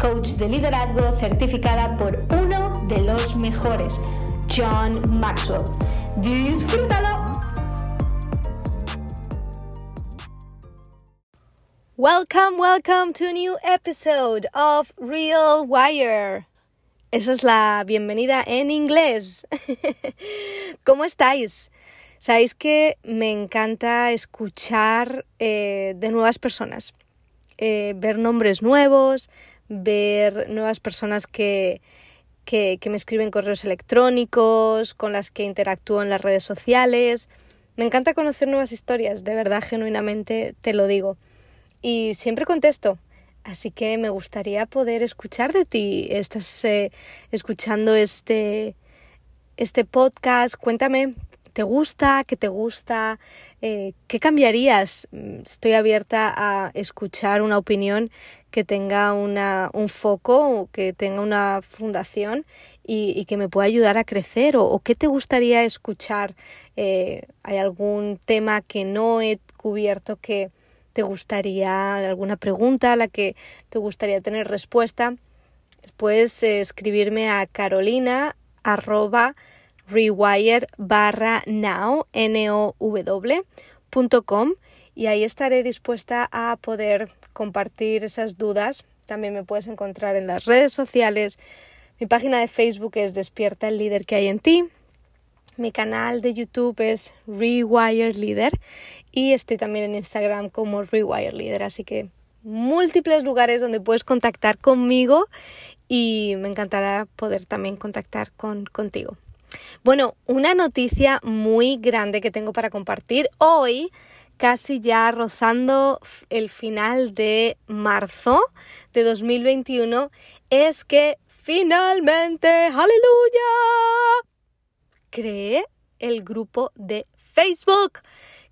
coach de liderazgo certificada por uno de los mejores, John Maxwell. ¡Disfrútalo! Welcome, welcome to a new episode of Real Wire. Esa es la bienvenida en inglés. ¿Cómo estáis? Sabéis que me encanta escuchar eh, de nuevas personas, eh, ver nombres nuevos, ver nuevas personas que, que, me escriben correos electrónicos, con las que interactúo en las redes sociales. Me encanta conocer nuevas historias, de verdad, genuinamente te lo digo. Y siempre contesto. Así que me gustaría poder escuchar de ti. Estás eh, escuchando este, este podcast. Cuéntame, ¿te gusta? ¿Qué te gusta? Eh, ¿Qué cambiarías? Estoy abierta a escuchar una opinión que tenga una, un foco, que tenga una fundación y, que me pueda ayudar a crecer o, qué te gustaría escuchar. Eh, ¿Hay algún tema que no he cubierto que te gustaría, alguna pregunta a la que te gustaría tener respuesta? Puedes eh, escribirme a carolina arroba rewire barra now, n o w, y ahí estaré dispuesta a poder compartir esas dudas. También me puedes encontrar en las redes sociales. Mi página de Facebook es Despierta el líder que hay en ti. Mi canal de YouTube es Rewire Leader y estoy también en Instagram como Rewire Leader. Así que múltiples lugares donde puedes contactar conmigo y me encantará poder también contactar con, contigo. Bueno, una noticia muy grande que tengo para compartir. Hoy casi ya rozando el final de marzo de 2021 es que finalmente, aleluya, creé el grupo de Facebook,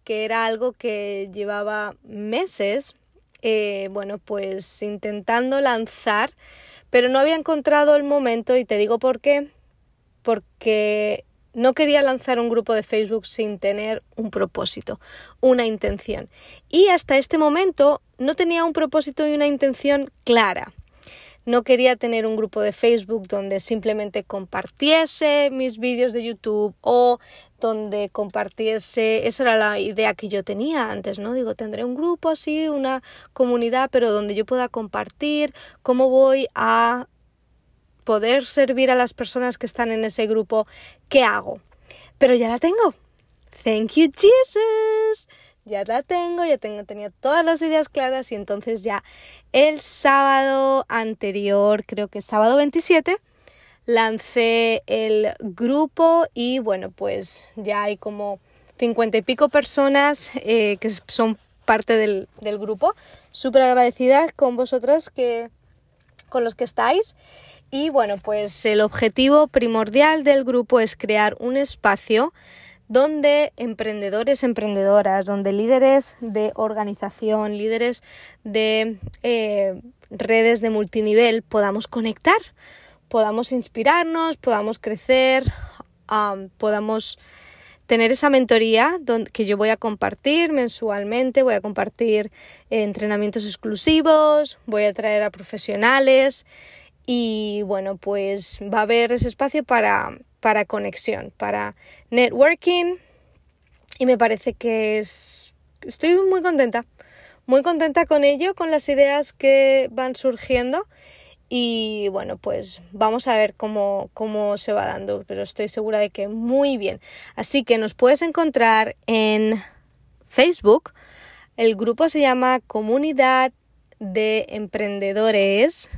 que era algo que llevaba meses, eh, bueno, pues intentando lanzar, pero no había encontrado el momento y te digo por qué, porque no quería lanzar un grupo de Facebook sin tener un propósito, una intención. Y hasta este momento no tenía un propósito y una intención clara. No quería tener un grupo de Facebook donde simplemente compartiese mis vídeos de YouTube o donde compartiese, esa era la idea que yo tenía antes, ¿no? Digo, tendré un grupo así, una comunidad, pero donde yo pueda compartir cómo voy a poder servir a las personas que están en ese grupo, ¿qué hago? Pero ya la tengo. Thank you, Jesus. Ya la tengo, ya tengo, tenía todas las ideas claras y entonces ya el sábado anterior, creo que sábado 27, lancé el grupo y bueno, pues ya hay como cincuenta y pico personas eh, que son parte del, del grupo. Súper agradecidas con vosotras que con los que estáis y bueno, pues el objetivo primordial del grupo es crear un espacio donde emprendedores, emprendedoras, donde líderes de organización, líderes de eh, redes de multinivel podamos conectar, podamos inspirarnos, podamos crecer, podamos tener esa mentoría que yo voy a compartir mensualmente, voy a compartir entrenamientos exclusivos, voy a traer a profesionales y bueno, pues va a haber ese espacio para, para conexión, para networking y me parece que es... estoy muy contenta, muy contenta con ello, con las ideas que van surgiendo Y bueno, pues vamos a ver cómo, cómo se va dando, pero estoy segura de que muy bien. Así que nos puedes encontrar en Facebook. El grupo se llama Comunidad de Emprendedores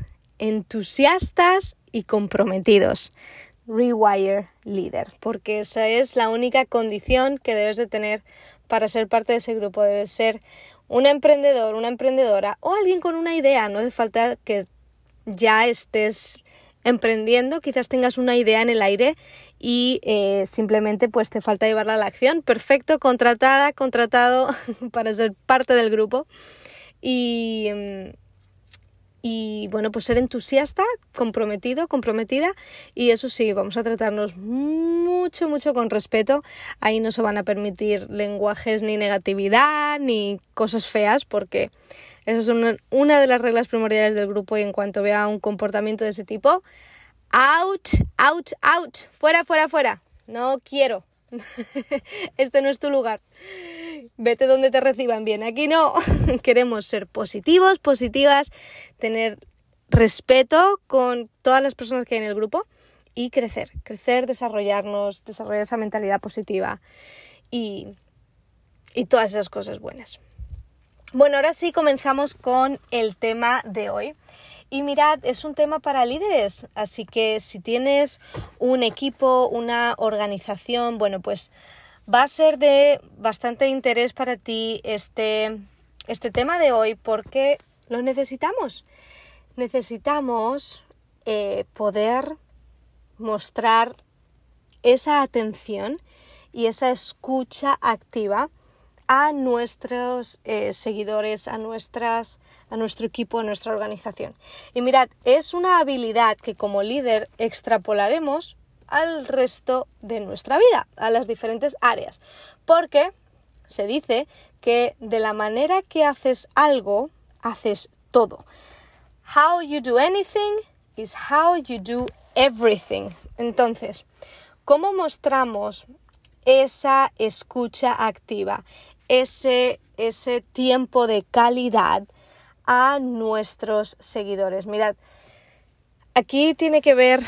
Entusiastas y Comprometidos. Rewire Leader, porque esa es la única condición que debes de tener para ser parte de ese grupo. Debes ser un emprendedor, una emprendedora o alguien con una idea. No hace falta que ya estés emprendiendo, quizás tengas una idea en el aire y eh, simplemente pues te falta llevarla a la acción. Perfecto, contratada, contratado para ser parte del grupo. Y, mm, y bueno, pues ser entusiasta, comprometido, comprometida y eso sí, vamos a tratarnos mucho, mucho con respeto. Ahí no se van a permitir lenguajes ni negatividad ni cosas feas porque esa es una, una de las reglas primordiales del grupo y en cuanto vea un comportamiento de ese tipo, out, out, out, fuera, fuera, fuera, no quiero. este no es tu lugar vete donde te reciban bien. Aquí no, queremos ser positivos, positivas, tener respeto con todas las personas que hay en el grupo y crecer, crecer, desarrollarnos, desarrollar esa mentalidad positiva y, y todas esas cosas buenas. Bueno, ahora sí comenzamos con el tema de hoy. Y mirad, es un tema para líderes, así que si tienes un equipo, una organización, bueno, pues Va a ser de bastante interés para ti este, este tema de hoy porque lo necesitamos. Necesitamos eh, poder mostrar esa atención y esa escucha activa a nuestros eh, seguidores, a, nuestras, a nuestro equipo, a nuestra organización. Y mirad, es una habilidad que como líder extrapolaremos al resto de nuestra vida, a las diferentes áreas. Porque se dice que de la manera que haces algo, haces todo. How you do anything is how you do everything. Entonces, ¿cómo mostramos esa escucha activa, ese, ese tiempo de calidad a nuestros seguidores? Mirad, Aquí tiene que ver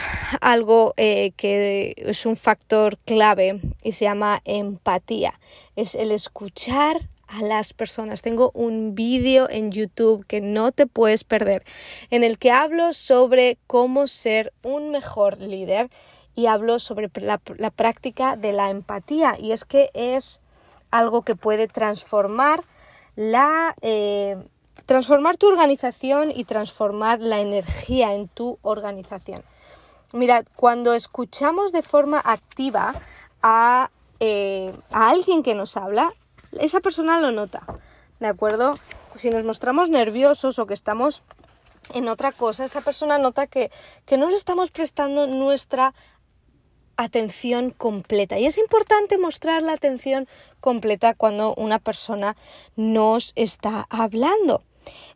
algo eh, que es un factor clave y se llama empatía. Es el escuchar a las personas. Tengo un vídeo en YouTube que no te puedes perder, en el que hablo sobre cómo ser un mejor líder y hablo sobre la, práctica de la empatía. Y es que es algo que puede transformar la, eh, transformar tu organización y transformar la energía en tu organización. Mirad, cuando escuchamos de forma activa a, eh, a alguien que nos habla, esa persona lo nota, ¿de acuerdo? Si nos mostramos nerviosos o que estamos en otra cosa, esa persona nota que, que no le estamos prestando nuestra atención completa. Y es importante mostrar la atención completa cuando una persona nos está hablando.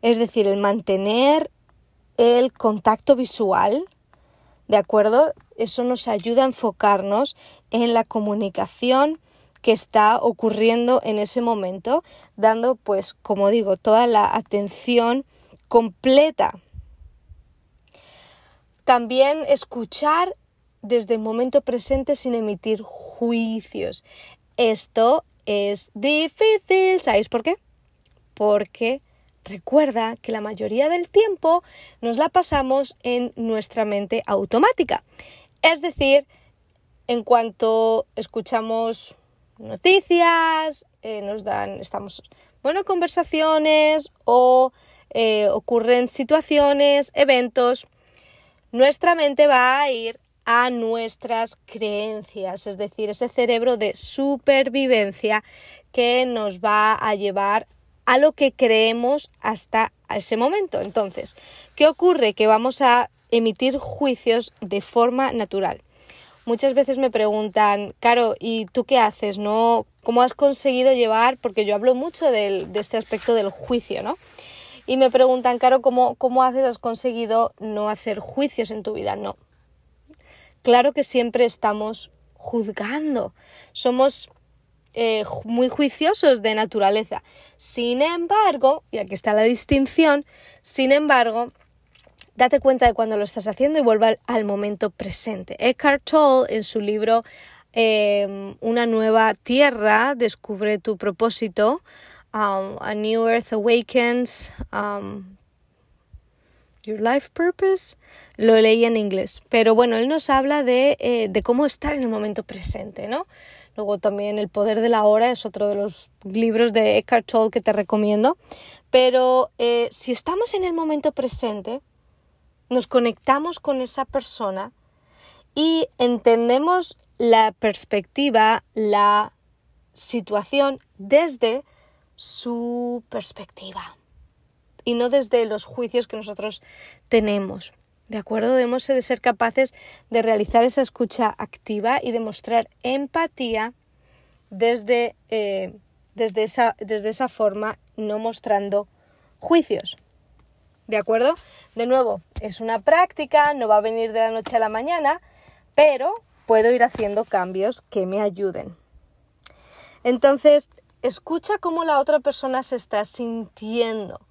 Es decir, el mantener el contacto visual, ¿de acuerdo? Eso nos ayuda a enfocarnos en la comunicación que está ocurriendo en ese momento, dando, pues, como digo, toda la atención completa. También escuchar desde el momento presente sin emitir juicios. Esto es difícil. ¿Sabéis por qué? Porque recuerda que la mayoría del tiempo nos la pasamos en nuestra mente automática. Es decir, en cuanto escuchamos noticias, eh, nos dan, estamos, bueno, conversaciones o eh, ocurren situaciones, eventos, nuestra mente va a ir a nuestras creencias, es decir, ese cerebro de supervivencia que nos va a llevar a lo que creemos hasta ese momento. Entonces, ¿qué ocurre? Que vamos a emitir juicios de forma natural. Muchas veces me preguntan, Caro, ¿y tú qué haces? ¿No? ¿Cómo has conseguido llevar? Porque yo hablo mucho de este aspecto del juicio, ¿no? Y me preguntan, Caro, ¿cómo, ¿cómo haces? ¿Has conseguido no hacer juicios en tu vida? No, claro que siempre estamos juzgando, somos eh, muy juiciosos de naturaleza. Sin embargo, y aquí está la distinción, sin embargo, Date cuenta de cuando lo estás haciendo y vuelva al, momento presente. Eckhart Tolle, en su libro em, Una nueva tierra, descubre tu propósito. Um, a New Earth Awakens. Um, Your Life Purpose, lo leí en inglés, pero bueno, él nos habla de, eh, de, cómo estar en el momento presente, ¿no? Luego también El Poder de la Hora es otro de los libros de Eckhart Tolle que te recomiendo, pero eh, si estamos en el momento presente, nos conectamos con esa persona y entendemos la perspectiva, la situación desde su perspectiva y no desde los juicios que nosotros tenemos. ¿De acuerdo? Debemos de ser capaces de realizar esa escucha activa y demostrar empatía desde, eh, desde, esa, desde esa forma, no mostrando juicios. ¿De acuerdo? De nuevo, es una práctica, no va a venir de la noche a la mañana, pero puedo ir haciendo cambios que me ayuden. Entonces, escucha cómo la otra persona se está sintiendo.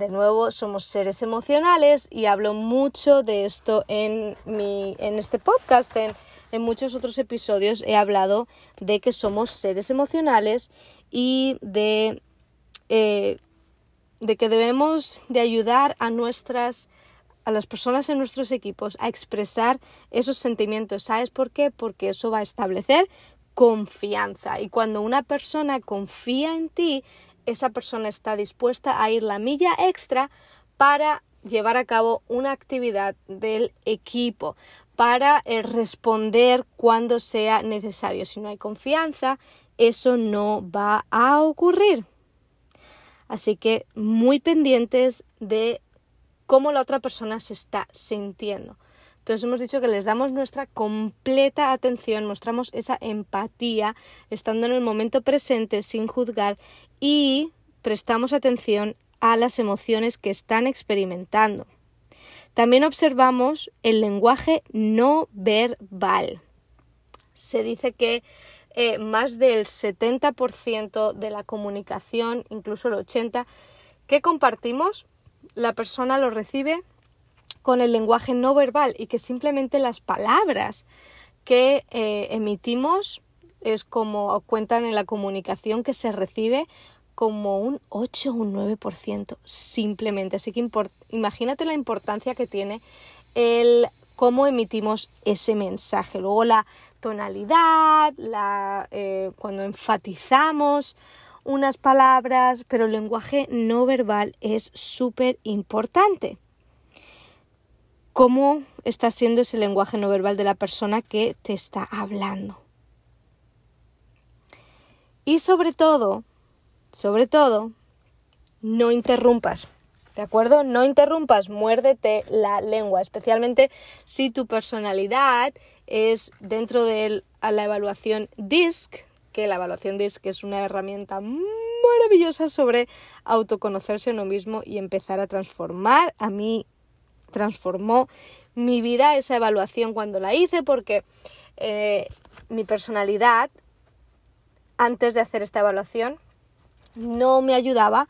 De nuevo, somos seres emocionales y hablo mucho de esto en, mi, en este podcast. En, muchos otros episodios he hablado de que somos seres emocionales y de, eh, de que debemos de ayudar a nuestras a las personas en nuestros equipos a expresar esos sentimientos. ¿Sabes por qué? Porque eso va a establecer confianza. Y cuando una persona confía en ti, esa persona está dispuesta a ir la milla extra para llevar a cabo una actividad del equipo, para eh, responder cuando sea necesario. Si no hay confianza, eso no va a ocurrir. Así que muy pendientes de cómo la otra persona se está sintiendo. Entonces hemos dicho que les damos nuestra completa atención, mostramos esa empatía, estando en el momento presente sin juzgar y prestamos atención a las emociones que están experimentando. También observamos el lenguaje no verbal. Se dice que eh, más del 70% de la comunicación, incluso el 80%, que compartimos, la persona lo recibe con el lenguaje no verbal y que simplemente las palabras que eh, emitimos es como cuentan en la comunicación que se recibe como un 8 o un 9% simplemente. Así que imagínate la importancia que tiene el cómo emitimos ese mensaje. Luego la tonalidad, la, eh, cuando enfatizamos unas palabras, pero el lenguaje no verbal es súper importante. ¿Cómo está siendo ese lenguaje no verbal de la persona que te está hablando? Y sobre todo, sobre todo, no interrumpas. ¿De acuerdo? No interrumpas, muérdete la lengua, especialmente si tu personalidad es dentro de la evaluación DISC, que la evaluación DISC es una herramienta maravillosa sobre autoconocerse a uno mismo y empezar a transformar. A mí transformó mi vida esa evaluación cuando la hice porque eh, mi personalidad antes de hacer esta evaluación no me ayudaba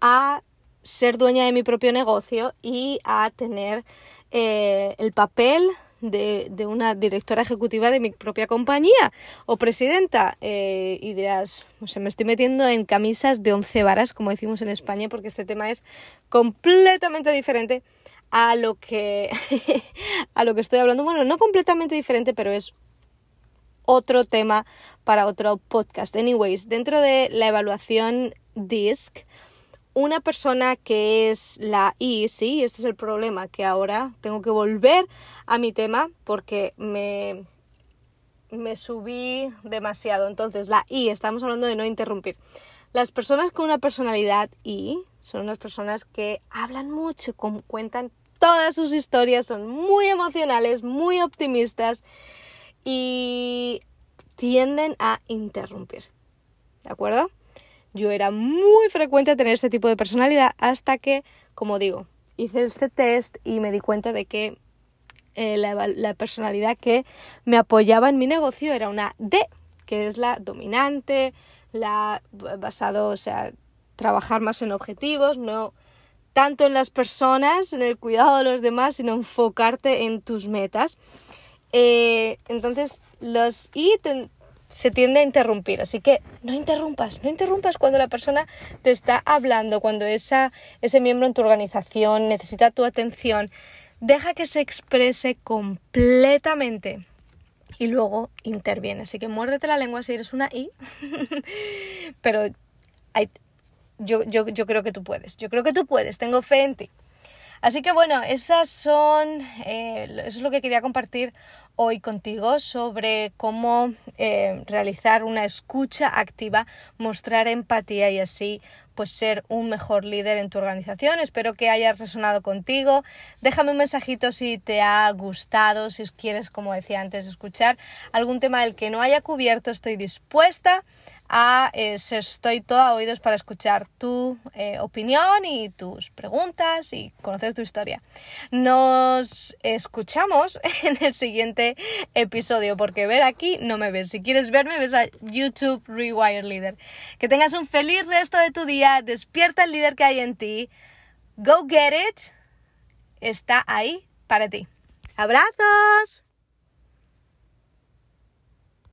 a ser dueña de mi propio negocio y a tener eh, el papel de, una directora ejecutiva de mi propia compañía o presidenta. Y dirás, no sé, me estoy metiendo en camisas de once varas, como decimos en España, porque este tema es completamente diferente a lo que, a lo que estoy hablando. Bueno, no completamente diferente, pero es otro tema para otro podcast. Anyways, dentro de la evaluación DISC, una persona que es la I, sí, este es el problema, que ahora tengo que volver a mi tema porque me, me subí demasiado. Entonces, la I, estamos hablando de no interrumpir. Las personas con una personalidad I son unas personas que hablan mucho, cuentan todas sus historias, son muy emocionales, muy optimistas y tienden a interrumpir. ¿De acuerdo? Yo era muy frecuente tener este tipo de personalidad hasta que, como digo, hice este test y me di cuenta de que eh, la, personalidad que me apoyaba en mi negocio era una D, que es la dominante, la basado, o sea, trabajar más en objetivos, no tanto en las personas, en el cuidado de los demás, sino enfocarte en tus metas. Eh, entonces, los y se tiende a interrumpir, así que no interrumpas, no interrumpas cuando la persona te está hablando, cuando esa, ese miembro en tu organización necesita tu atención. Deja que se exprese completamente y luego interviene. Así que muérdete la lengua si eres una I, pero yo, yo, yo creo que tú puedes, yo creo que tú puedes, tengo fe en ti. Así que bueno, esas son, eh, eso es lo que quería compartir hoy contigo sobre cómo eh, realizar una escucha activa, mostrar empatía y así pues ser un mejor líder en tu organización. Espero que haya resonado contigo. Déjame un mensajito si te ha gustado, si quieres, como decía antes, escuchar algún tema del que no haya cubierto. Estoy dispuesta a eh, estoy toda oídos para escuchar tu eh, opinión y tus preguntas y conocer tu historia. Nos escuchamos en el siguiente episodio porque ver aquí no me ves. Si quieres verme, ves a YouTube Rewire Leader. Que tengas un feliz resto de tu día. Despierta el líder que hay en ti. Go get it. Está ahí para ti. Abrazos.